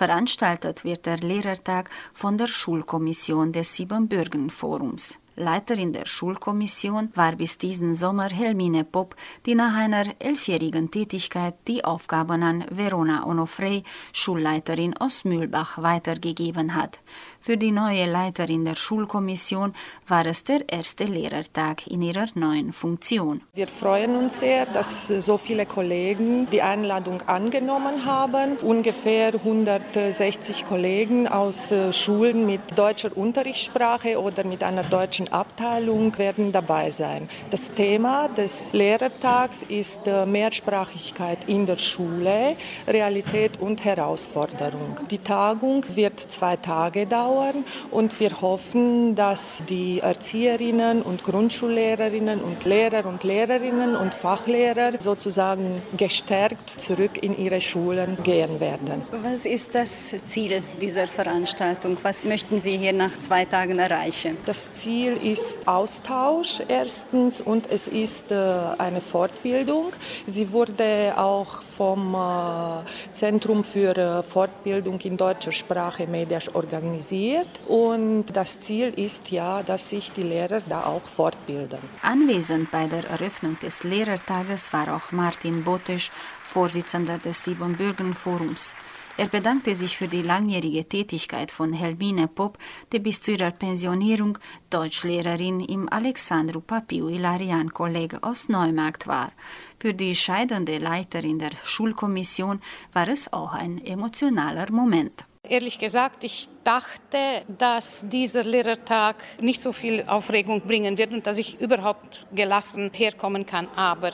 Veranstaltet wird der Lehrertag von der Schulkommission des Siebenbürgen-Forums. Leiterin der Schulkommission war bis diesen Sommer Helmine Popp, die nach einer elfjährigen Tätigkeit die Aufgaben an Verona Onofrey, Schulleiterin aus Mühlbach, weitergegeben hat. Für die neue Leiterin der Schulkommission war es der erste Lehrertag in ihrer neuen Funktion. Wir freuen uns sehr, dass so viele Kollegen die Einladung angenommen haben. Ungefähr 160 Kollegen aus äh, Schulen mit deutscher Unterrichtssprache oder mit einer deutschen Abteilung werden dabei sein. Das Thema des Lehrertags ist äh, Mehrsprachigkeit in der Schule, Realität und Herausforderung. Die Tagung wird zwei Tage dauern dauern und wir hoffen, dass die Erzieherinnen und Grundschullehrerinnen und Lehrer und Lehrerinnen und Fachlehrer sozusagen gestärkt zurück in ihre Schulen gehen werden. Was ist das Ziel dieser Veranstaltung? Was möchten Sie hier nach zwei Tagen erreichen? Das Ziel ist Austausch erstens und es ist äh, eine Fortbildung. Sie wurde auch vom äh, Zentrum für äh, Fortbildung in deutscher Sprache medisch organisiert organisiert und das Ziel ist ja, dass sich die Lehrer da auch fortbilden. Anwesend bei der Eröffnung des Lehrertages war auch Martin Botisch, Vorsitzender des Siebenbürgen-Forums. Er bedankte sich für die langjährige Tätigkeit von Helmine Popp, die bis zu ihrer Pensionierung Deutschlehrerin im Alexandru Papiu Ilarian Kolleg aus Neumarkt war. Für die scheidende Leiterin der Schulkommission war es auch ein emotionaler Moment. Ehrlich gesagt, ich dachte, dass dieser Lehrertag nicht so viel Aufregung bringen wird und dass ich überhaupt gelassen herkommen kann. Aber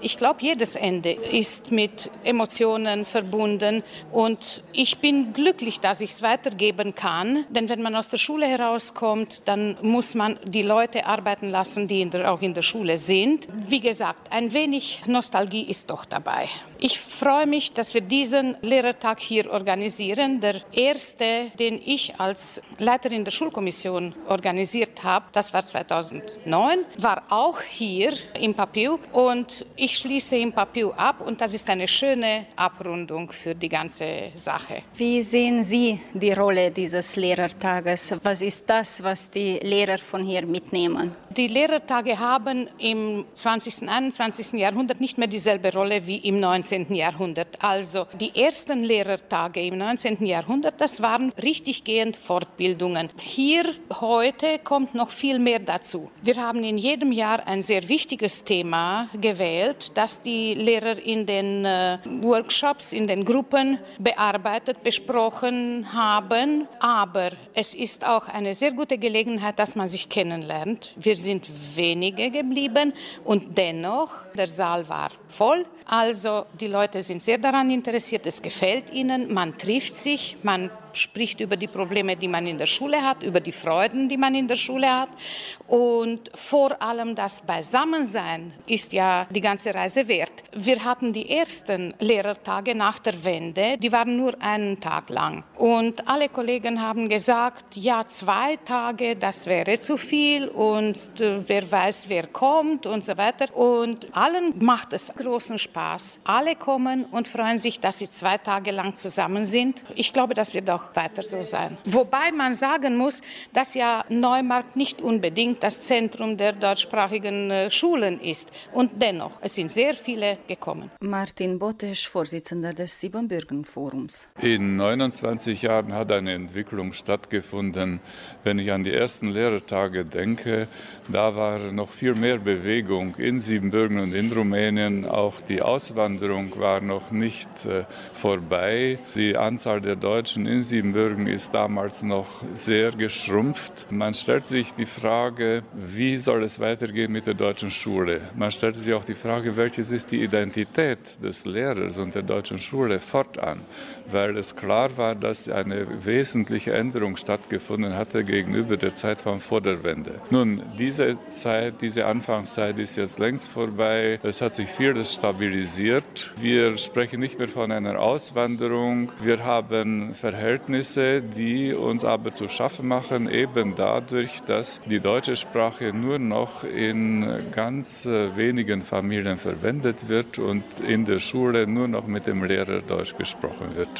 ich glaube, jedes Ende ist mit Emotionen verbunden und ich bin glücklich, dass ich es weitergeben kann. Denn wenn man aus der Schule herauskommt, dann muss man die Leute arbeiten lassen, die in der, auch in der Schule sind. Wie gesagt, ein wenig Nostalgie ist doch dabei. Ich freue mich, dass wir diesen Lehrertag hier organisieren. Der erste, den ich als Leiterin der Schulkommission organisiert habe, das war 2009, war auch hier im Papiu und ich schließe im Papiu ab und das ist eine schöne Abrundung für die ganze Sache. Wie sehen Sie die Rolle dieses Lehrertages? Was ist das, was die Lehrer von hier mitnehmen? Die Lehrertage haben im 20. und 21. Jahrhundert nicht mehr dieselbe Rolle wie im 19. Jahrhundert. Also die ersten Lehrertage im 19. Jahrhundert, das waren richtig gehend Fortbildungen. Hier heute kommt noch viel mehr dazu. Wir haben in jedem Jahr ein sehr wichtiges Thema gewählt, das die Lehrer in den äh, Workshops, in den Gruppen bearbeitet, besprochen haben. Aber es ist auch eine sehr gute Gelegenheit, dass man sich kennenlernt. Wir sind wenige geblieben und dennoch, der Saal war voll. Also die Leute sind sehr daran interessiert, es gefällt ihnen, man trifft sich, man spricht über die Probleme, die man in der Schule hat, über die Freuden, die man in der Schule hat. Und vor allem das Beisammensein ist ja die ganze Reise wert. Wir hatten die ersten Lehrertage nach der Wende, die waren nur einen Tag lang. Und alle Kollegen haben gesagt, ja, zwei Tage, das wäre zu viel und äh, wer weiß, wer kommt und so weiter. Und allen macht es großen Spaß. Alle kommen und freuen sich, dass sie zwei Tage lang zusammen sind. Ich glaube, das wird auch auch weiter so sein. Wobei man sagen muss, dass ja Neumarkt nicht unbedingt das Zentrum der deutschsprachigen äh, Schulen ist. Und dennoch, es sind sehr viele gekommen. Martin Botesch, Vorsitzender des Siebenbürgen-Forums. In 29 Jahren hat eine Entwicklung stattgefunden. Wenn ich an die ersten Lehrertage denke, da war noch viel mehr Bewegung in Siebenbürgen und in Rumänien. Auch die Auswanderung war noch nicht äh, vorbei. Die Anzahl der Deutschen in Siebenbürgen ist damals noch sehr geschrumpft. Man stellt sich die Frage, wie soll es weitergehen mit der deutschen Schule? Man stellt sich auch die Frage, welches ist die Identität des Lehrers und der deutschen Schule fortan? Weil es klar war, dass eine wesentliche Änderung stattgefunden hatte gegenüber der Zeitform vor der Wende. Nun, diese Zeit, diese Anfangszeit ist jetzt längst vorbei. Es hat sich vieles stabilisiert. Wir sprechen nicht mehr von einer Auswanderung. Wir haben Verhältnisse die uns aber zu schaffen machen, eben dadurch, dass die deutsche Sprache nur noch in ganz wenigen Familien verwendet wird und in der Schule nur noch mit dem Lehrer Deutsch gesprochen wird.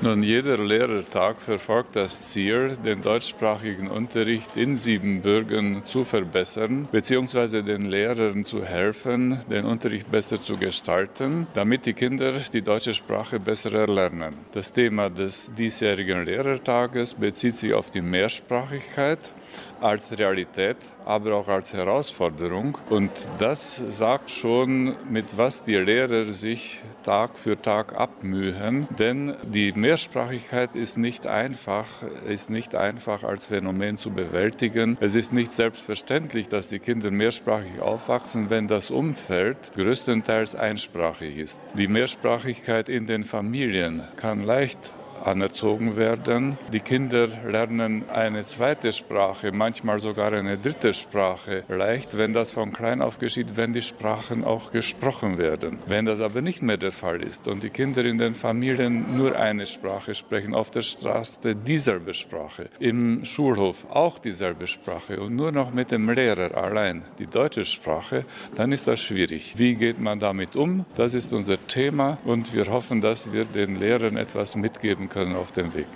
Nun, jeder Lehrertag verfolgt das Ziel, den deutschsprachigen Unterricht in Siebenbürgen zu verbessern, beziehungsweise den Lehrern zu helfen, den Unterricht besser zu gestalten, damit die Kinder die deutsche Sprache besser erlernen. Das Thema des diesjährigen Lehrertages bezieht sich auf die Mehrsprachigkeit als Realität, aber auch als Herausforderung. Und das sagt schon, mit was die Lehrer sich Tag für Tag abmühen. Denn die Mehrsprachigkeit ist nicht einfach, ist nicht einfach als Phänomen zu bewältigen. Es ist nicht selbstverständlich, dass die Kinder mehrsprachig aufwachsen, wenn das Umfeld größtenteils einsprachig ist. Die Mehrsprachigkeit in den Familien kann leicht anerzogen werden. Die Kinder lernen eine zweite Sprache, manchmal sogar eine dritte Sprache leicht, wenn das von klein auf geschieht, wenn die Sprachen auch gesprochen werden. Wenn das aber nicht mehr der Fall ist und die Kinder in den Familien nur eine Sprache sprechen, auf der Straße dieselbe Sprache, im Schulhof auch dieselbe Sprache und nur noch mit dem Lehrer allein die deutsche Sprache, dann ist das schwierig. Wie geht man damit um? Das ist unser Thema und wir hoffen, dass wir den Lehrern etwas mitgeben können auf dem Weg.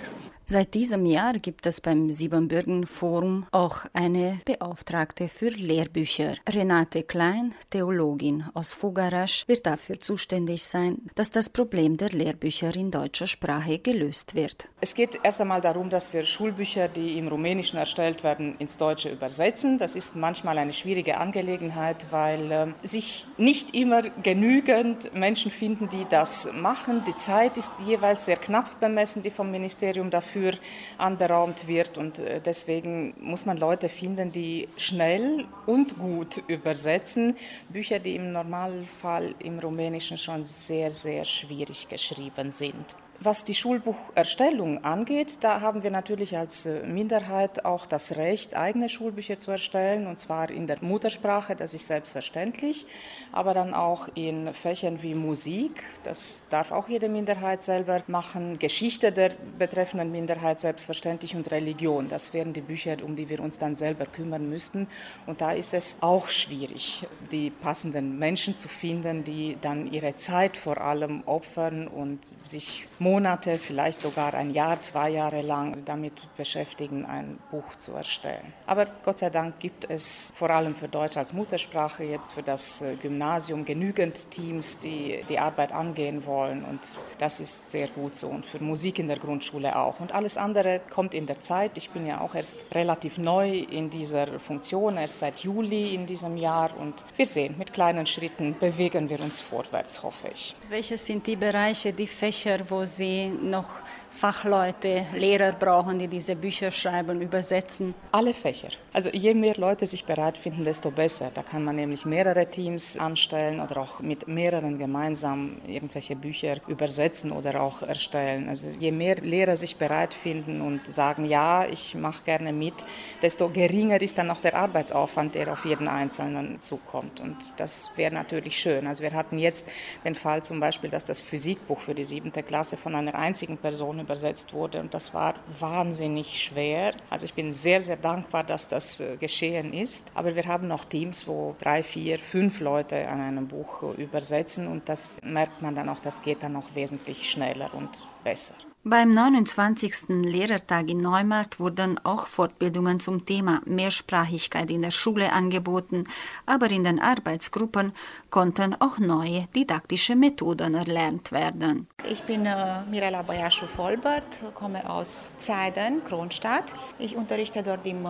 Seit diesem Jahr gibt es beim Siebenbürgen Forum auch eine Beauftragte für Lehrbücher. Renate Klein, Theologin aus Fugarasch, wird dafür zuständig sein, dass das Problem der Lehrbücher in deutscher Sprache gelöst wird. Es geht erst einmal darum, dass wir Schulbücher, die im Rumänischen erstellt werden, ins Deutsche übersetzen. Das ist manchmal eine schwierige Angelegenheit, weil äh, sich nicht immer genügend Menschen finden, die das machen. Die Zeit ist jeweils sehr knapp bemessen, die vom Ministerium dafür dafür anberaumt wird. Und äh, deswegen muss man Leute finden, die schnell und gut übersetzen. Bücher, die im Normalfall im Rumänischen schon sehr, sehr schwierig geschrieben sind. Was die Schulbucherstellung angeht, da haben wir natürlich als äh, Minderheit auch das Recht, eigene Schulbücher zu erstellen, und zwar in der Muttersprache, das ist selbstverständlich, aber dann auch in Fächern wie Musik, das darf auch jede Minderheit selber machen, Geschichte der betreffenden Minderheit selbstverständlich und Religion, das wären die Bücher, um die wir uns dann selber kümmern müssten. Und da ist es auch schwierig, die passenden Menschen zu finden, die dann ihre Zeit vor allem opfern und sich Monate, vielleicht sogar ein Jahr, zwei Jahre lang damit beschäftigen, ein Buch zu erstellen. Aber Gott sei Dank gibt es vor allem für Deutsch als Muttersprache jetzt für das äh, Gymnasium genügend Teams, die die Arbeit angehen wollen und das ist sehr gut so und für Musik in der Grundschule auch. Und alles andere kommt in der Zeit. Ich bin ja auch erst relativ neu in dieser Funktion, erst seit Juli in diesem Jahr und wir sehen, mit kleinen Schritten bewegen wir uns vorwärts, hoffe ich. Welche sind die Bereiche, die Fächer, wo Sie noch Fachleute, Lehrer brauchen, die diese Bücher schreiben, übersetzen? Alle Fächer. Also je mehr Leute sich bereit finden, desto besser. Da kann man nämlich mehrere Teams anstellen oder auch mit mehreren gemeinsam irgendwelche Bücher übersetzen oder auch erstellen. Also je mehr Lehrer sich bereit finden und sagen, ja, ich mache gerne mit, desto geringer ist dann auch der Arbeitsaufwand, der auf jeden Einzelnen zukommt. Und das wäre natürlich schön. Also wir hatten jetzt den Fall zum Beispiel, dass das Physikbuch für die siebte Klasse von einer einzigen Person übersetzt wurde. Und das war wahnsinnig schwer. Also ich bin sehr, sehr dankbar, dass das äh, geschehen ist. Aber wir haben noch Teams, wo drei, vier, fünf Leute an einem Buch übersetzen. Und das merkt man dann auch, das geht dann auch wesentlich schneller und besser. Beim 29. Lehrertag in Neumarkt wurden auch Fortbildungen zum Thema Mehrsprachigkeit in der Schule angeboten, aber in den Arbeitsgruppen konnten auch neue didaktische Methoden erlernt werden. Ich bin äh, Mirella Bajaschu-Vollbert, komme aus Zeiden, Kronstadt. Ich unterrichte dort im äh,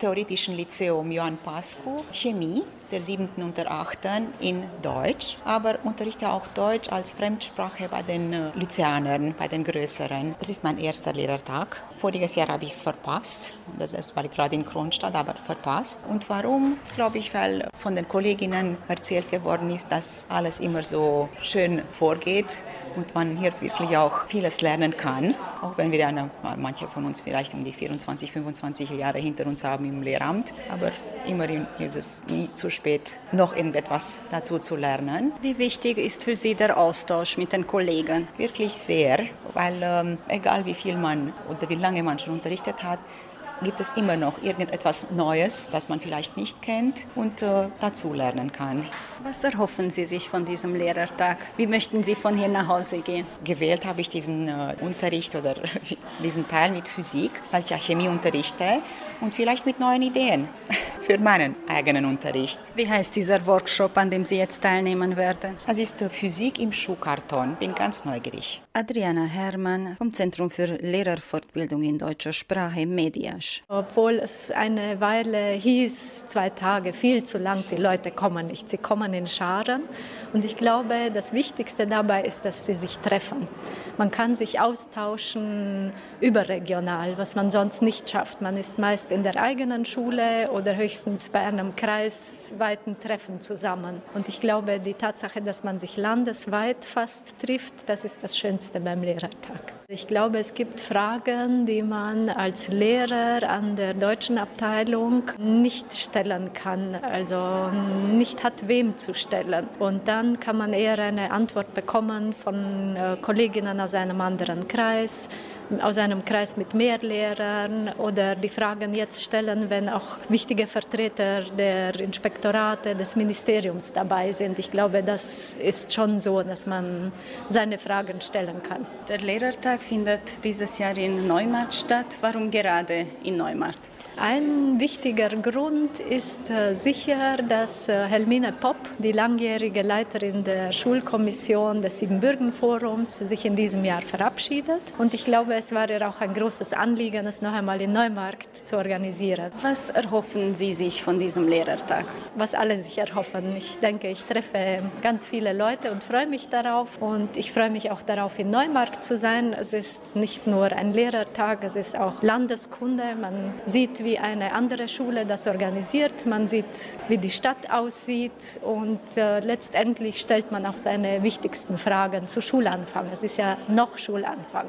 Theoretischen Lyzeum Johann Pascu Chemie der siebten und der achten in Deutsch, aber unterrichte auch Deutsch als Fremdsprache bei den äh, Lyzeanern, bei den Größeren. Es ist mein erster Lehrertag. Voriges Jahr habe ich es verpasst. Das war gerade in Kronstadt, aber verpasst. Und warum? Glaube ich, weil von den Kolleginnen erzählt geworden ist, dass alles immer so schön vorgeht und man hier wirklich auch vieles lernen kann, auch wenn wir eine, manche von uns vielleicht um die 24, 25 Jahre hinter uns haben im Lehramt, aber immerhin ist es nie zu spät, noch irgendetwas dazu zu lernen. Wie wichtig ist für Sie der Austausch mit den Kollegen? Wirklich sehr, weil ähm, egal wie viel man oder wie lange man schon unterrichtet hat, gibt es immer noch irgendetwas Neues, das man vielleicht nicht kennt und äh, dazu lernen kann. Was erhoffen Sie sich von diesem Lehrertag? Wie möchten Sie von hier nach Hause gehen? Gewählt habe ich diesen äh, Unterricht oder diesen Teil mit Physik, weil ich ja Chemie unterrichte und vielleicht mit neuen Ideen für meinen eigenen Unterricht. Wie heißt dieser Workshop, an dem Sie jetzt teilnehmen werden? Es ist Physik im Schuhkarton. Bin ganz neugierig. Adriana Herrmann vom Zentrum für Lehrerfortbildung in deutscher Sprache Mediasch. Obwohl es eine Weile hieß, zwei Tage viel zu lang, die Leute kommen nicht. Sie kommen in Scharen. Und ich glaube, das Wichtigste dabei ist, dass sie sich treffen. Man kann sich austauschen überregional, was man sonst nicht schafft. Man ist meist in der eigenen Schule oder höchstens bei einem kreisweiten Treffen zusammen. Und ich glaube, die Tatsache, dass man sich landesweit fast trifft, das ist das Schönste beim Lehrertag. Ich glaube, es gibt Fragen, die man als Lehrer an der deutschen Abteilung nicht stellen kann, also nicht hat wem zu stellen. Und dann kann man eher eine Antwort bekommen von äh, Kolleginnen aus einem anderen Kreis aus einem Kreis mit mehr Lehrern oder die Fragen jetzt stellen, wenn auch wichtige Vertreter der Inspektorate des Ministeriums dabei sind. Ich glaube, das ist schon so, dass man seine Fragen stellen kann. Der Lehrertag findet dieses Jahr in Neumarkt statt. Warum gerade in Neumarkt? Ein wichtiger Grund ist äh, sicher, dass äh, Helmine Popp, die langjährige Leiterin der Schulkommission des Siebenbürgen-Forums, sich in diesem Jahr verabschiedet. Und ich glaube, es war ihr auch ein großes Anliegen, es noch einmal in Neumarkt zu organisieren. Was erhoffen Sie sich von diesem Lehrertag? Was alle sich erhoffen. Ich denke, ich treffe ganz viele Leute und freue mich darauf. Und ich freue mich auch darauf, in Neumarkt zu sein. Es ist nicht nur ein Lehrertag, es ist auch Landeskunde. Man sieht, wie wie eine andere Schule das organisiert. Man sieht, wie die Stadt aussieht und äh, letztendlich stellt man auch seine wichtigsten Fragen zu Schulanfang. Es ist ja noch Schulanfang.